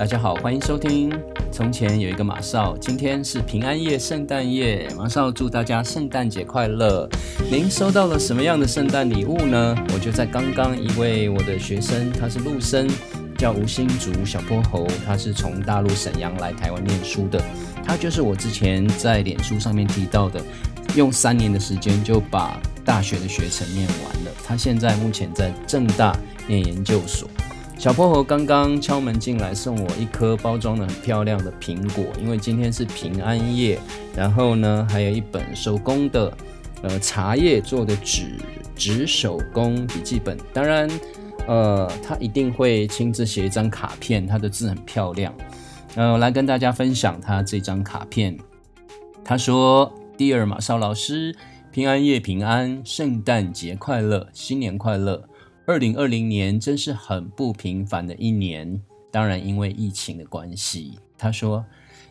大家好，欢迎收听。从前有一个马少，今天是平安夜、圣诞夜，马少祝大家圣诞节快乐。您收到了什么样的圣诞礼物呢？我就在刚刚，一位我的学生，他是陆生，叫吴新竹小泼猴，他是从大陆沈阳来台湾念书的，他就是我之前在脸书上面提到的，用三年的时间就把大学的学程念完了。他现在目前在正大念研究所。小泼猴刚刚敲门进来，送我一颗包装的很漂亮的苹果，因为今天是平安夜。然后呢，还有一本手工的，呃，茶叶做的纸纸手工笔记本。当然，呃，他一定会亲自写一张卡片，他的字很漂亮。呃，来跟大家分享他这张卡片。他说：“Dear 马少老师，平安夜平安，圣诞节快乐，新年快乐。”二零二零年真是很不平凡的一年，当然因为疫情的关系。他说：“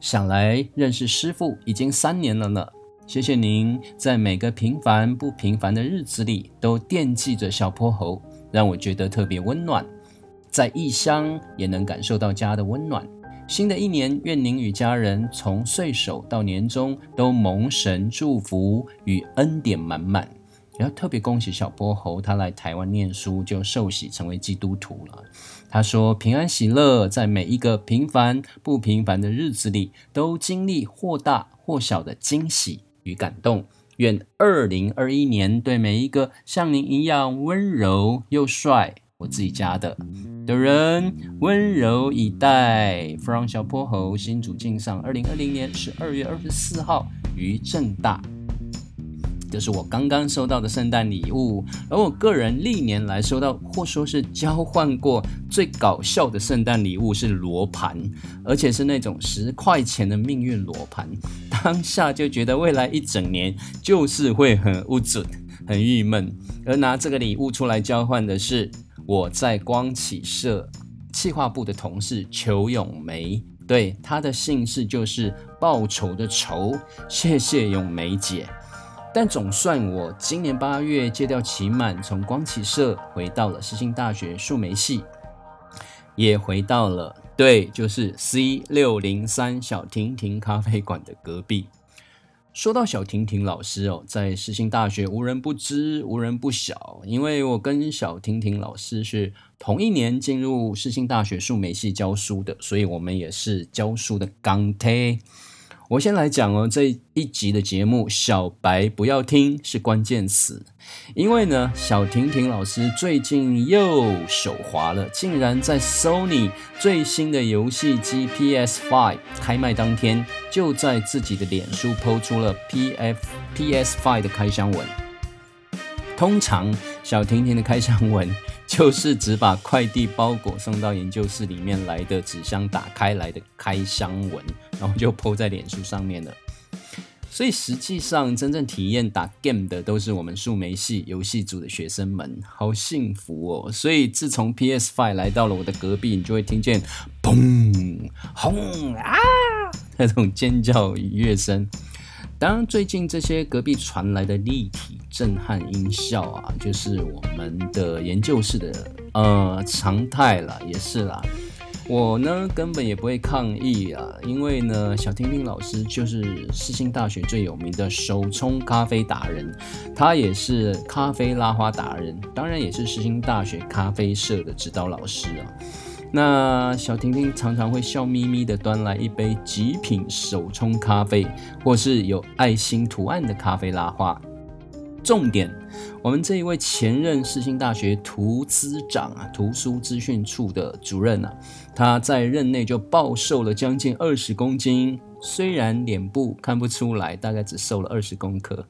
想来认识师傅已经三年了呢，谢谢您在每个平凡不平凡的日子里都惦记着小泼猴，让我觉得特别温暖。在异乡也能感受到家的温暖。新的一年，愿您与家人从岁首到年终都蒙神祝福与恩典满满。”要特别恭喜小波猴，他来台湾念书就受洗成为基督徒了。他说：“平安喜乐，在每一个平凡不平凡的日子里，都经历或大或小的惊喜与感动。愿二零二一年对每一个像您一样温柔又帅，我自己家的的人温柔以待。From 小泼猴新主敬上，二零二零年十二月二十四号于正大。”这是我刚刚收到的圣诞礼物，而我个人历年来收到或说是交换过最搞笑的圣诞礼物是罗盘，而且是那种十块钱的命运罗盘。当下就觉得未来一整年就是会很不准、很郁闷。而拿这个礼物出来交换的是我在光启社企划部的同事裘永梅，对她的姓氏就是报仇的仇。谢谢咏梅姐。但总算我今年八月戒掉期满，从光启社回到了世新大学数媒系，也回到了对，就是 C 六零三小婷婷咖啡馆的隔壁。说到小婷婷老师哦，在世新大学无人不知，无人不晓，因为我跟小婷婷老师是同一年进入世新大学数媒系教书的，所以我们也是教书的钢铁。我先来讲哦，这一集的节目“小白不要听”是关键词，因为呢，小婷婷老师最近又手滑了，竟然在 Sony 最新的游戏机 PS5 开卖当天，就在自己的脸书抛出了 PF PS5 的开箱文。通常小婷婷的开箱文。就是只把快递包裹送到研究室里面来的纸箱打开来的开箱文，然后就铺在脸书上面了。所以实际上真正体验打 game 的都是我们数媒系游戏组的学生们，好幸福哦！所以自从 PS Five 来到了我的隔壁，你就会听见砰、轰啊那种尖叫乐声。当然，最近这些隔壁传来的立体震撼音效啊，就是我们的研究室的呃常态了，也是啦。我呢根本也不会抗议啊，因为呢，小听听老师就是世新大学最有名的手冲咖啡达人，他也是咖啡拉花达人，当然也是世新大学咖啡社的指导老师啊。那小婷婷常常会笑眯眯地端来一杯极品手冲咖啡，或是有爱心图案的咖啡拉花。重点，我们这一位前任世新大学图资长啊，图书资讯处的主任啊，他在任内就暴瘦了将近二十公斤。虽然脸部看不出来，大概只瘦了二十公克，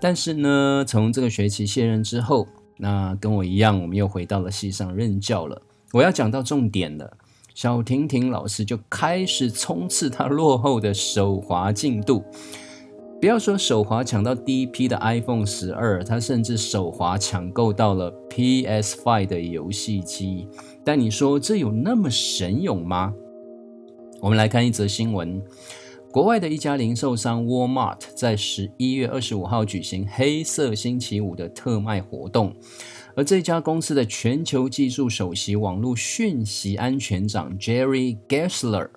但是呢，从这个学期卸任之后，那跟我一样，我们又回到了系上任教了。我要讲到重点了，小婷婷老师就开始冲刺她落后的手滑进度。不要说手滑抢到第一批的 iPhone 十二，她甚至手滑抢购到了 PS5 的游戏机。但你说这有那么神勇吗？我们来看一则新闻：国外的一家零售商 Walmart 在十一月二十五号举行黑色星期五的特卖活动。而这家公司的全球技术首席网络讯息安全长 Jerry Gessler，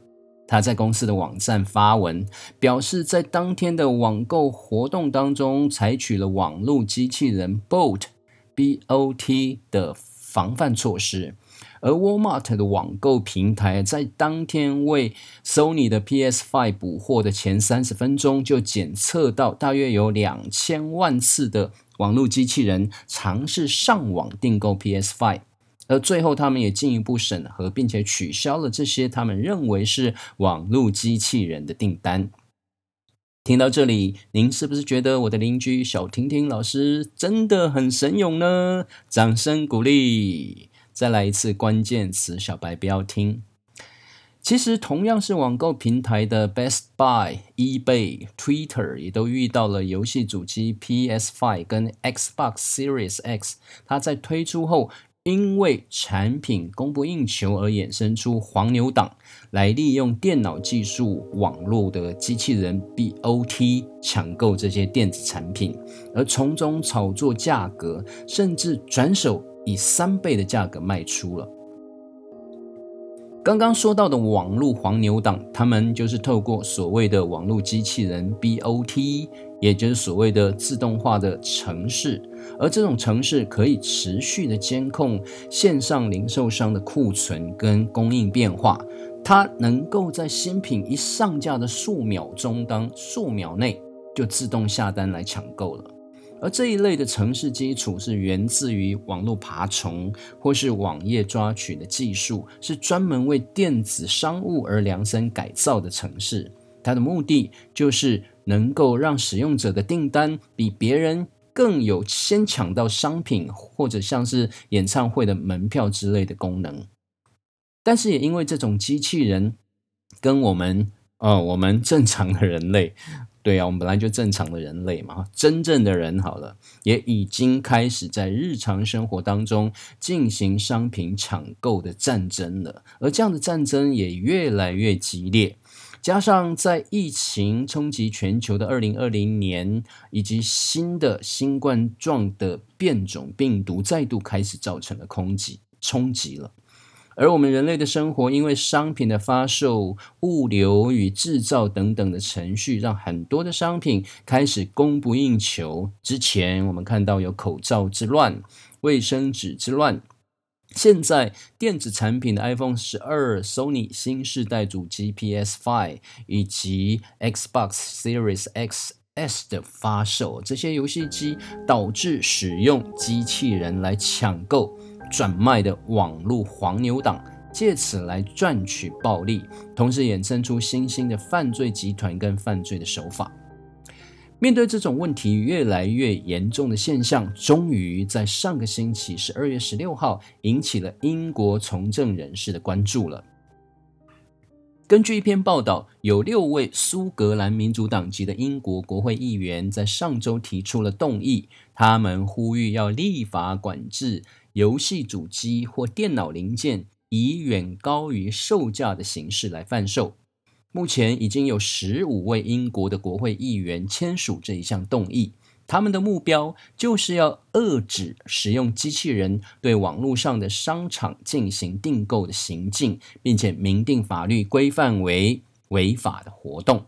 他在公司的网站发文表示，在当天的网购活动当中，采取了网络机器人 Bot（B-O-T） 的防范措施。而 Walmart 的网购平台在当天为 Sony 的 PS5 补货的前三十分钟，就检测到大约有两千万次的网络机器人尝试上网订购 PS5，而最后他们也进一步审核，并且取消了这些他们认为是网络机器人的订单。听到这里，您是不是觉得我的邻居小婷婷老师真的很神勇呢？掌声鼓励！再来一次关键词，小白不要听。其实同样是网购平台的 Best Buy、eBay、Twitter 也都遇到了游戏主机 PS5 跟 Xbox Series X，它在推出后，因为产品供不应求而衍生出黄牛党，来利用电脑技术、网络的机器人 BOT 抢购这些电子产品，而从中炒作价格，甚至转手。以三倍的价格卖出了。刚刚说到的网络黄牛党，他们就是透过所谓的网络机器人 BOT，也就是所谓的自动化的城市，而这种城市可以持续的监控线上零售商的库存跟供应变化，它能够在新品一上架的数秒钟当数秒内就自动下单来抢购了。而这一类的城市基础是源自于网络爬虫或是网页抓取的技术，是专门为电子商务而量身改造的城市。它的目的就是能够让使用者的订单比别人更有先抢到商品，或者像是演唱会的门票之类的功能。但是也因为这种机器人跟我们，呃，我们正常的人类。对啊，我们本来就正常的人类嘛，真正的人好了，也已经开始在日常生活当中进行商品抢购的战争了，而这样的战争也越来越激烈。加上在疫情冲击全球的二零二零年，以及新的新冠状的变种病毒再度开始造成了空击冲击了。而我们人类的生活，因为商品的发售、物流与制造等等的程序，让很多的商品开始供不应求。之前我们看到有口罩之乱、卫生纸之乱，现在电子产品的 iPhone 十二、Sony 新世代主机 PS5 以及 Xbox Series X S 的发售，这些游戏机导致使用机器人来抢购。转卖的网络黄牛党，借此来赚取暴利，同时衍生出新兴的犯罪集团跟犯罪的手法。面对这种问题越来越严重的现象，终于在上个星期十二月十六号，引起了英国从政人士的关注了。根据一篇报道，有六位苏格兰民主党籍的英国国会议员在上周提出了动议，他们呼吁要立法管制。游戏主机或电脑零件以远高于售价的形式来贩售。目前已经有十五位英国的国会议员签署这一项动议，他们的目标就是要遏制使用机器人对网络上的商场进行订购的行径，并且明定法律规范为违法的活动。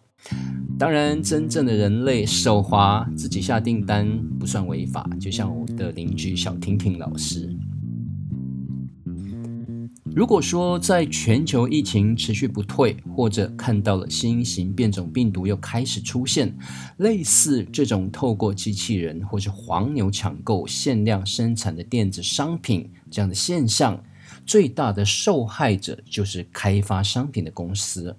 当然，真正的人类手滑自己下订单不算违法，就像我的邻居小婷婷老师。如果说在全球疫情持续不退，或者看到了新型变种病毒又开始出现，类似这种透过机器人或是黄牛抢购限量生产的电子商品这样的现象，最大的受害者就是开发商品的公司。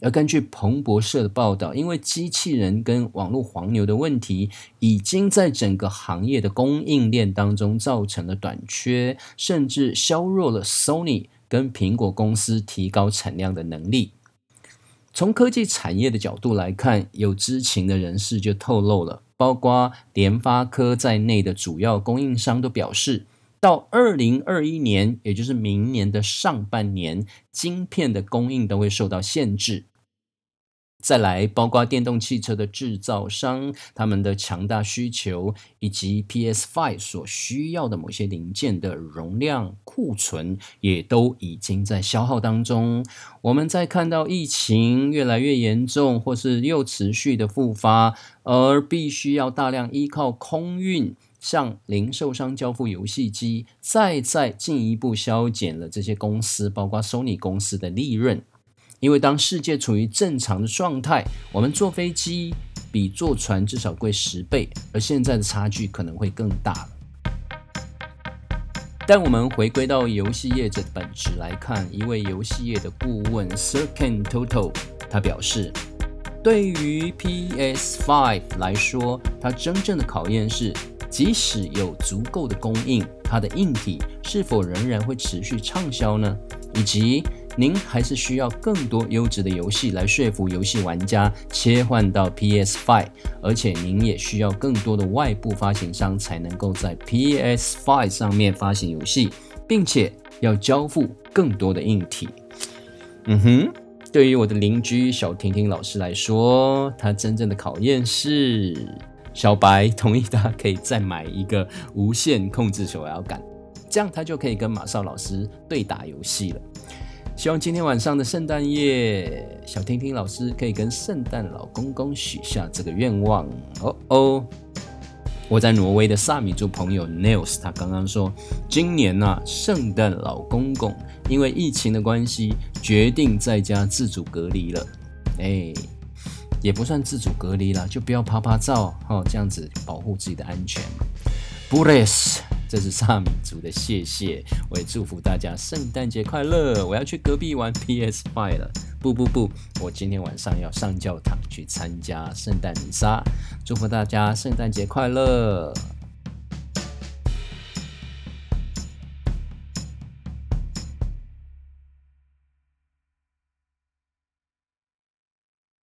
而根据彭博社的报道，因为机器人跟网络黄牛的问题，已经在整个行业的供应链当中造成了短缺，甚至削弱了 Sony 跟苹果公司提高产量的能力。从科技产业的角度来看，有知情的人士就透露了，包括联发科在内的主要供应商都表示。到二零二一年，也就是明年的上半年，晶片的供应都会受到限制。再来，包括电动汽车的制造商，他们的强大需求，以及 PS Five 所需要的某些零件的容量库存，也都已经在消耗当中。我们在看到疫情越来越严重，或是又持续的复发，而必须要大量依靠空运向零售商交付游戏机，再再进一步削减了这些公司，包括 Sony 公司的利润。因为当世界处于正常的状态，我们坐飞机比坐船至少贵十倍，而现在的差距可能会更大了。但我们回归到游戏业者的本质来看，一位游戏业的顾问 Sirken Total 他表示，对于 PS5 来说，它真正的考验是，即使有足够的供应，它的硬体是否仍然会持续畅销呢？以及您还是需要更多优质的游戏来说服游戏玩家切换到 PS5，而且您也需要更多的外部发行商才能够在 PS5 上面发行游戏，并且要交付更多的硬体。嗯哼，对于我的邻居小婷婷老师来说，她真正的考验是小白同意他可以再买一个无线控制手摇杆，这样他就可以跟马少老师对打游戏了。希望今天晚上的圣诞夜，小婷婷老师可以跟圣诞老公公许下这个愿望。哦哦，我在挪威的萨米族朋友 Nils，他刚刚说，今年呢，圣诞老公公因为疫情的关系，决定在家自主隔离了。哎，也不算自主隔离了，就不要拍拍照，哦，这样子保护自己的安全。Boris，这是萨米族的谢谢，我也祝福大家圣诞节快乐。我要去隔壁玩 PS Five 了。不不不，我今天晚上要上教堂去参加圣诞弥撒。祝福大家圣诞节快乐。